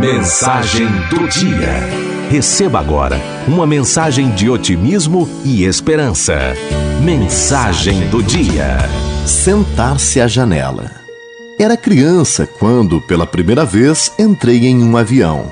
Mensagem do dia. Receba agora uma mensagem de otimismo e esperança. Mensagem do dia. Sentar-se à janela. Era criança quando, pela primeira vez, entrei em um avião.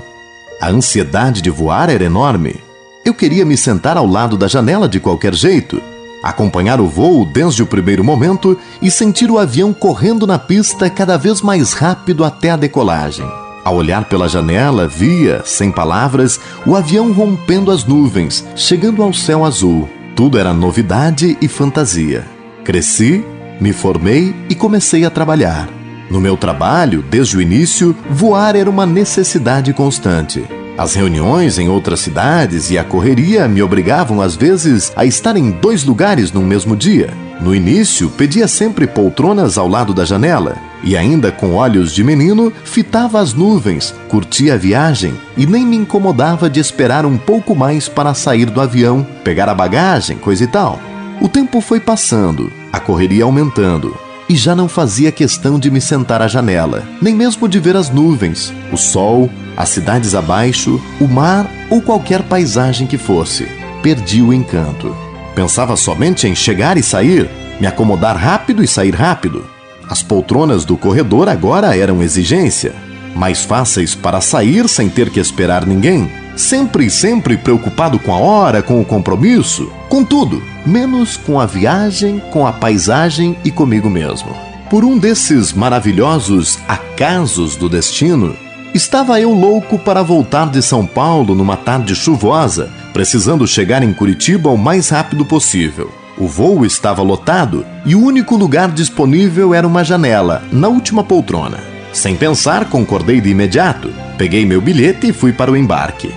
A ansiedade de voar era enorme. Eu queria me sentar ao lado da janela de qualquer jeito, acompanhar o voo desde o primeiro momento e sentir o avião correndo na pista cada vez mais rápido até a decolagem. Ao olhar pela janela, via, sem palavras, o avião rompendo as nuvens, chegando ao céu azul. Tudo era novidade e fantasia. Cresci, me formei e comecei a trabalhar. No meu trabalho, desde o início, voar era uma necessidade constante. As reuniões em outras cidades e a correria me obrigavam às vezes a estar em dois lugares no mesmo dia. No início, pedia sempre poltronas ao lado da janela, e ainda com olhos de menino, fitava as nuvens, curtia a viagem e nem me incomodava de esperar um pouco mais para sair do avião, pegar a bagagem, coisa e tal. O tempo foi passando, a correria aumentando, e já não fazia questão de me sentar à janela, nem mesmo de ver as nuvens, o sol, as cidades abaixo, o mar ou qualquer paisagem que fosse. Perdi o encanto. Pensava somente em chegar e sair, me acomodar rápido e sair rápido. As poltronas do corredor agora eram exigência, mais fáceis para sair sem ter que esperar ninguém. Sempre sempre preocupado com a hora, com o compromisso, com tudo, menos com a viagem, com a paisagem e comigo mesmo. Por um desses maravilhosos acasos do destino, estava eu louco para voltar de São Paulo numa tarde chuvosa, precisando chegar em Curitiba o mais rápido possível. O voo estava lotado e o único lugar disponível era uma janela, na última poltrona. Sem pensar, concordei de imediato. Peguei meu bilhete e fui para o embarque.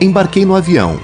Embarquei no avião.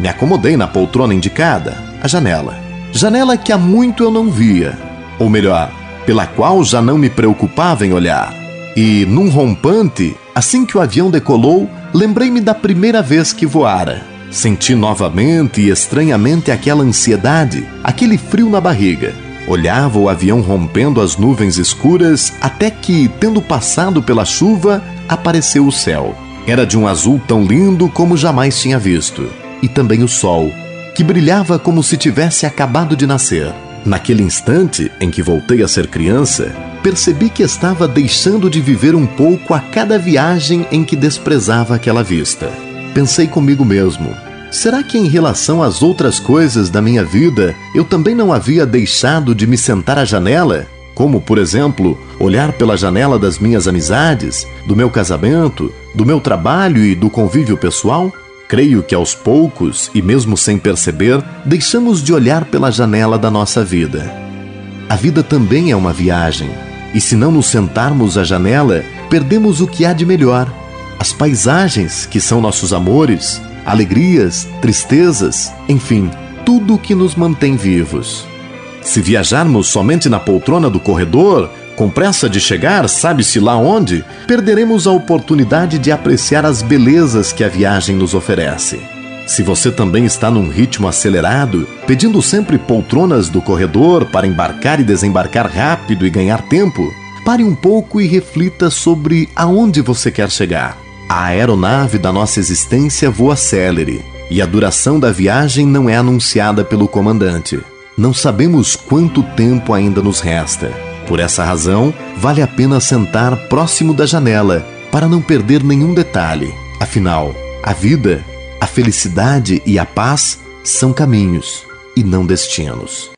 Me acomodei na poltrona indicada, a janela. Janela que há muito eu não via. Ou melhor, pela qual já não me preocupava em olhar. E, num rompante, assim que o avião decolou, lembrei-me da primeira vez que voara. Senti novamente e estranhamente aquela ansiedade, aquele frio na barriga. Olhava o avião rompendo as nuvens escuras até que, tendo passado pela chuva, apareceu o céu. Era de um azul tão lindo como jamais tinha visto. E também o sol, que brilhava como se tivesse acabado de nascer. Naquele instante em que voltei a ser criança, percebi que estava deixando de viver um pouco a cada viagem em que desprezava aquela vista pensei comigo mesmo: será que em relação às outras coisas da minha vida eu também não havia deixado de me sentar à janela? Como, por exemplo, olhar pela janela das minhas amizades, do meu casamento, do meu trabalho e do convívio pessoal? Creio que aos poucos, e mesmo sem perceber, deixamos de olhar pela janela da nossa vida. A vida também é uma viagem, e se não nos sentarmos à janela, perdemos o que há de melhor as paisagens que são nossos amores, alegrias, tristezas, enfim, tudo que nos mantém vivos. Se viajarmos somente na poltrona do corredor, com pressa de chegar, sabe-se lá onde, perderemos a oportunidade de apreciar as belezas que a viagem nos oferece. Se você também está num ritmo acelerado, pedindo sempre poltronas do corredor para embarcar e desembarcar rápido e ganhar tempo, pare um pouco e reflita sobre aonde você quer chegar. A aeronave da nossa existência voa célere e a duração da viagem não é anunciada pelo comandante. Não sabemos quanto tempo ainda nos resta. Por essa razão, vale a pena sentar próximo da janela para não perder nenhum detalhe. Afinal, a vida, a felicidade e a paz são caminhos e não destinos.